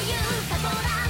いうサボラ